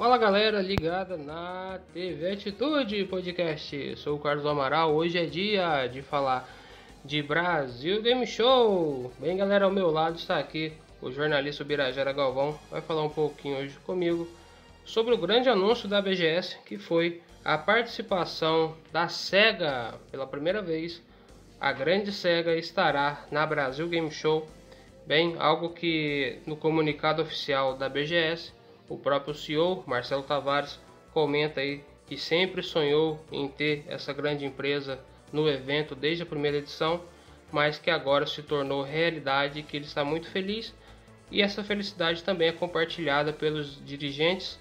Fala galera ligada na TV Atitude Podcast. Sou o Carlos Amaral. Hoje é dia de falar de Brasil Game Show. Bem, galera, ao meu lado está aqui o jornalista Birajara Galvão. Vai falar um pouquinho hoje comigo sobre o grande anúncio da BGS, que foi a participação da SEGA pela primeira vez. A grande SEGA estará na Brasil Game Show. Bem, algo que no comunicado oficial da BGS o próprio CEO, Marcelo Tavares, comenta aí que sempre sonhou em ter essa grande empresa no evento desde a primeira edição, mas que agora se tornou realidade e que ele está muito feliz. E essa felicidade também é compartilhada pelos dirigentes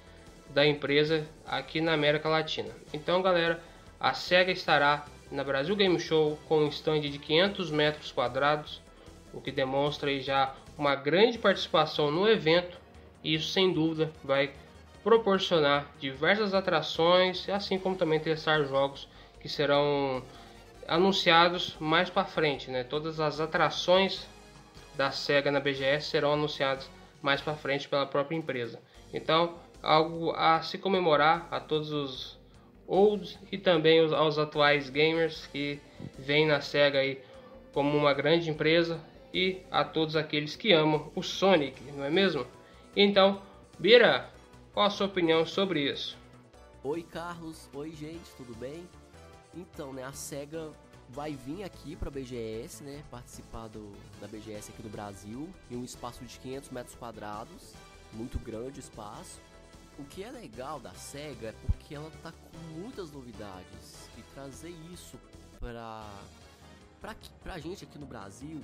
da empresa aqui na América Latina. Então, galera, a SEGA estará na Brasil Game Show com um stand de 500 metros quadrados, o que demonstra já uma grande participação no evento isso sem dúvida vai proporcionar diversas atrações, assim como também testar jogos que serão anunciados mais para frente, né? Todas as atrações da Sega na BGS serão anunciadas mais para frente pela própria empresa. Então, algo a se comemorar a todos os olds e também aos atuais gamers que vêm na Sega aí como uma grande empresa e a todos aqueles que amam o Sonic, não é mesmo? Então, Bira, qual a sua opinião sobre isso? Oi, Carlos. Oi, gente, tudo bem? Então, né, a SEGA vai vir aqui para a BGS, né, participar do, da BGS aqui no Brasil, em um espaço de 500 metros quadrados, muito grande espaço. O que é legal da SEGA é porque ela tá com muitas novidades e trazer isso para pra, pra gente aqui no Brasil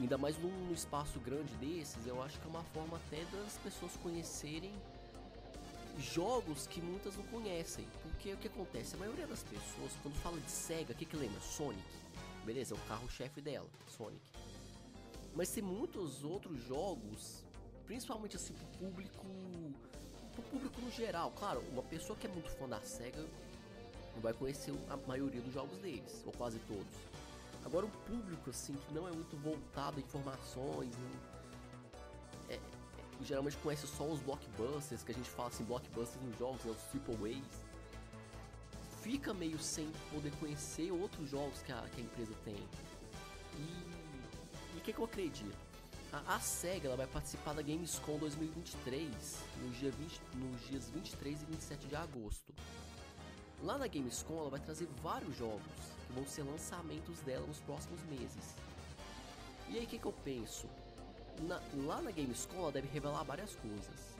Ainda mais num espaço grande desses, eu acho que é uma forma até das pessoas conhecerem jogos que muitas não conhecem. Porque o que acontece? A maioria das pessoas, quando fala de SEGA, o que, que lembra? Sonic. Beleza, é o carro-chefe dela, Sonic. Mas tem muitos outros jogos, principalmente assim pro público. pro público no geral. Claro, uma pessoa que é muito fã da SEGA vai conhecer a maioria dos jogos deles, ou quase todos. Agora o público, assim, que não é muito voltado a informações, é, é, geralmente conhece só os blockbusters, que a gente fala assim, blockbusters nos jogos, né, os triple A's, fica meio sem poder conhecer outros jogos que a, que a empresa tem. E o que, que eu acredito? A, SEGA ela vai participar da Gamescom 2023 no dia 20, nos dias 23 e 27 de agosto. Lá na Gamescom ela vai trazer vários jogos que vão ser lançamentos dela nos próximos meses. E aí o que, que eu penso? Na, lá na Gamescom ela deve revelar várias coisas.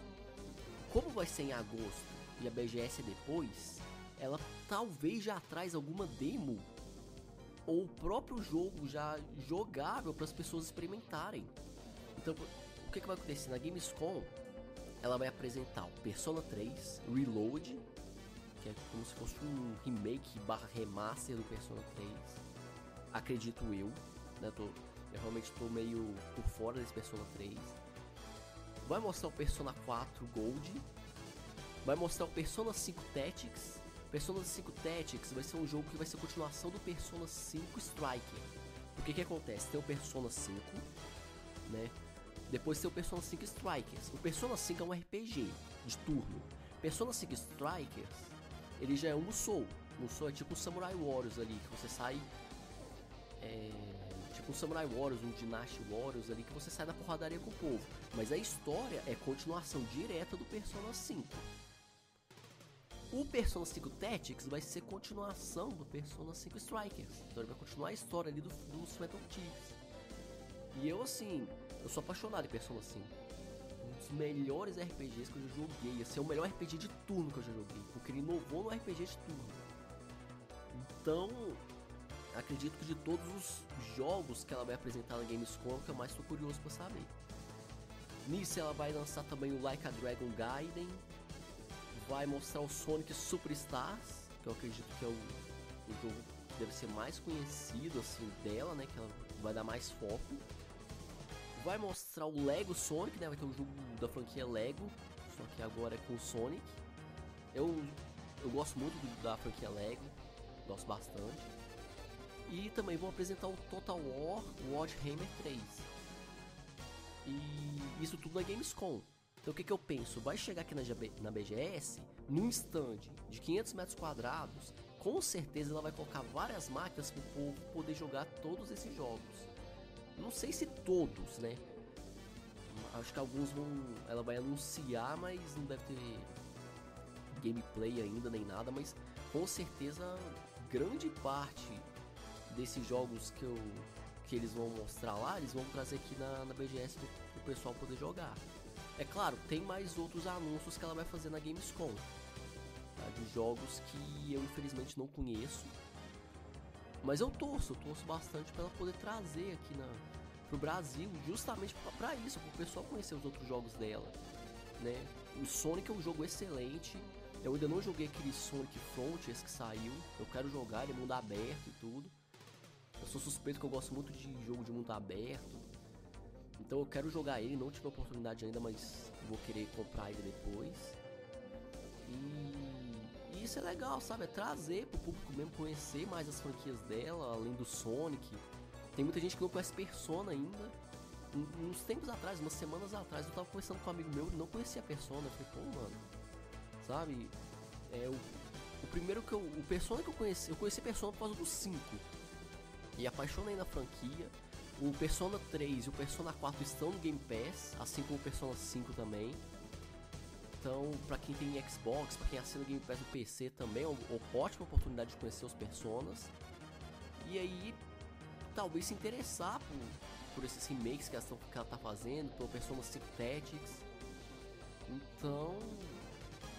Como vai ser em agosto e a BGS é depois, ela talvez já traz alguma demo ou o próprio jogo já jogável para as pessoas experimentarem. Então, o que, que vai acontecer na Gamescom? Ela vai apresentar o Persona 3 Reload, que é como se fosse um remake barra remaster do Persona 3. Acredito eu, né? Tô, eu realmente estou meio por fora desse Persona 3. Vai mostrar o Persona 4 Gold. Vai mostrar o Persona 5 Tactics. Persona 5 Tactics vai ser um jogo que vai ser continuação do Persona 5 Striker. O que que acontece? Tem o Persona 5, né? Depois tem o Persona 5 Strikers. O Persona 5 é um RPG de turno. Persona 5 Strikers ele já é um Musou. Musou é tipo um Samurai Warriors ali, que você sai. É, tipo um Samurai Warriors, um Dynasty Warriors ali, que você sai da porradaria com o povo. Mas a história é continuação direta do Persona 5. O Persona 5 Tactics vai ser continuação do Persona 5 Strikers. Então ele vai continuar a história ali do, dos Phantom. E eu assim, eu sou apaixonado em Persona 5 melhores RPGs que eu já joguei. Esse é o melhor RPG de turno que eu já joguei, porque ele inovou no RPG de turno. Então, acredito que de todos os jogos que ela vai apresentar na Gamescom, que eu mais estou curioso para saber. Nisso ela vai lançar também o Like a Dragon Gaiden, vai mostrar o Sonic Superstars, que eu acredito que é o, o jogo que deve ser mais conhecido assim dela, né, que ela vai dar mais foco vai mostrar o Lego Sonic, né? Vai ter um jogo da franquia Lego, só que agora é com o Sonic. Eu, eu gosto muito da franquia Lego, gosto bastante. E também vou apresentar o Total War Warhammer 3. E isso tudo na Gamescom. Então o que, que eu penso? Vai chegar aqui na, na BGS, num stand de 500 metros quadrados, com certeza ela vai colocar várias máquinas para o povo poder jogar todos esses jogos. Não sei se todos, né? Acho que alguns vão. Ela vai anunciar, mas não deve ter gameplay ainda nem nada, mas com certeza grande parte desses jogos que eu que eles vão mostrar lá, eles vão trazer aqui na, na BGS para o pessoal poder jogar. É claro, tem mais outros anúncios que ela vai fazer na Gamescom, tá? de jogos que eu infelizmente não conheço, mas eu torço, eu torço bastante para ela poder trazer aqui na, pro Brasil, justamente para isso, para o pessoal conhecer os outros jogos dela, né? O Sonic é um jogo excelente. Eu ainda não joguei aquele Sonic Frontiers que saiu. Eu quero jogar, ele é mundo aberto e tudo. Eu sou suspeito que eu gosto muito de jogo de mundo aberto. Então eu quero jogar ele, não tive a oportunidade ainda, mas vou querer comprar ele depois. E, e isso é legal, sabe? É trazer pro público mesmo conhecer mais as franquias dela, além do Sonic. Tem muita gente que não conhece Persona ainda. Uns tempos atrás, umas semanas atrás, eu tava conversando com um amigo meu e não conhecia Persona. Eu falei, pô, mano, sabe? É o, o primeiro que eu. O Persona que eu conheci, eu conheci Persona por causa do 5 e apaixonei na franquia. O Persona 3 e o Persona 4 estão no Game Pass, assim como o Persona 5 também. Então, para quem tem Xbox, para quem assina o Game Pass no PC também, é uma ótima oportunidade de conhecer os personas. E aí, talvez se interessar por, por esses remakes que ela, tão, que ela tá fazendo, pelo Persona 5 Tactics. Então,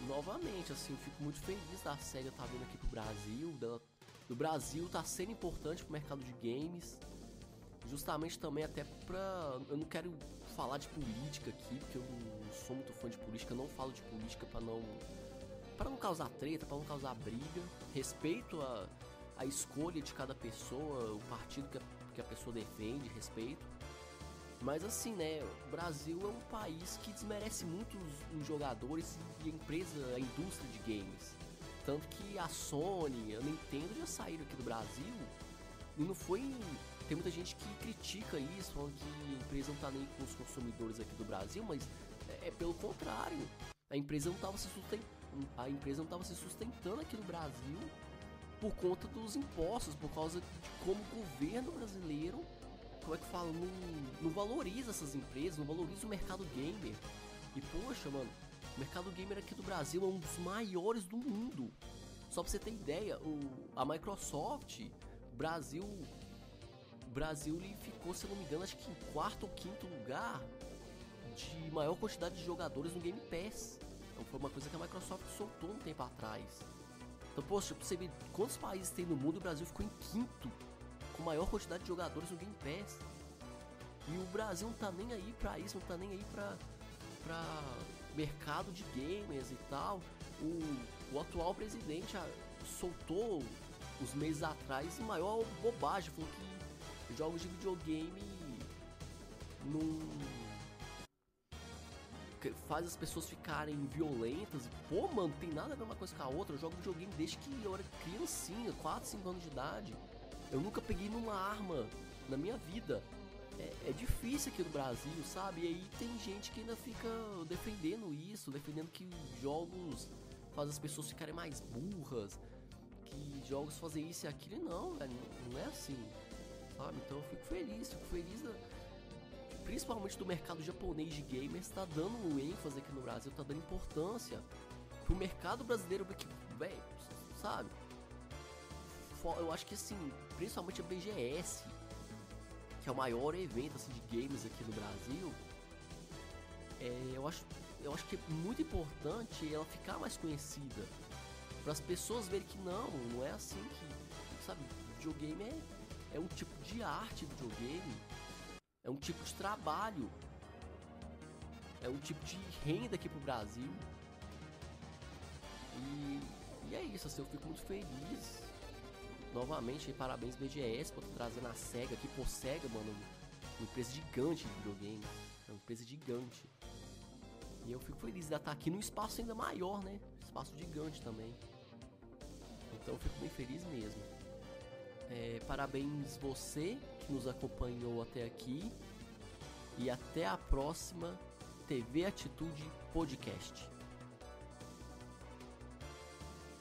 novamente, assim, eu fico muito feliz da SEGA tá vindo aqui pro Brasil, dela do Brasil tá sendo importante pro mercado de games. Justamente também até pra. Eu não quero falar de política aqui, porque eu não sou muito fã de política, não falo de política para não. para não causar treta, para não causar briga. Respeito a, a escolha de cada pessoa, o partido que a, que a pessoa defende, respeito. Mas assim, né, o Brasil é um país que desmerece muito os, os jogadores e a empresa, a indústria de games. Tanto que a Sony, a Nintendo já saíram aqui do Brasil e não foi. Tem muita gente que critica isso, falando que a empresa não tá nem com os consumidores aqui do Brasil, mas é, é pelo contrário. A empresa não estava se sustentando, a empresa não estava se sustentando aqui no Brasil por conta dos impostos, por causa de como o governo brasileiro, como é que fala, não, não valoriza essas empresas, não valoriza o mercado gamer. E poxa, mano, o mercado gamer aqui do Brasil é um dos maiores do mundo. Só pra você ter ideia, o, a Microsoft, Brasil. Brasil ele ficou, se não me engano, acho que em quarto ou quinto lugar de maior quantidade de jogadores no Game Pass. Então foi uma coisa que a Microsoft soltou um tempo atrás. Então, poxa, pra você quantos países tem no mundo, o Brasil ficou em quinto, com maior quantidade de jogadores no Game Pass. E o Brasil não tá nem aí pra isso, não tá nem aí pra, pra mercado de gamers e tal. O, o atual presidente ah, soltou uns meses atrás maior bobagem, falou que jogos de videogame não faz as pessoas ficarem violentas. Pô, mano, tem nada a ver uma coisa com a outra. Eu jogo videogame desde que eu era criancinha, 4, 5 anos de idade. Eu nunca peguei numa arma na minha vida é, é, difícil aqui no Brasil, sabe? E aí tem gente que ainda fica defendendo isso, defendendo que jogos fazem as pessoas ficarem mais burras, que jogos fazem isso e aquilo. Não, velho, não é assim, sabe? Então eu fico feliz, fico feliz da, principalmente do mercado japonês de gamers, tá dando um ênfase aqui no Brasil, tá dando importância pro mercado brasileiro, porque, velho, sabe? Eu acho que assim, principalmente a BGS, que é o maior evento assim, de games aqui no Brasil, é, eu, acho, eu acho que é muito importante ela ficar mais conhecida. Para as pessoas verem que não, não é assim que. Sabe, videogame é, é um tipo de arte videogame. É um tipo de trabalho. É um tipo de renda aqui pro Brasil. E, e é isso, assim, eu fico muito feliz novamente, parabéns BGS por trazer na SEGA aqui. Pô, SEGA, mano, uma empresa gigante de videogame. É uma empresa gigante. E eu fico feliz de estar aqui num espaço ainda maior, né? Espaço gigante também. Então eu fico bem feliz mesmo. É, parabéns você que nos acompanhou até aqui. E até a próxima TV Atitude Podcast.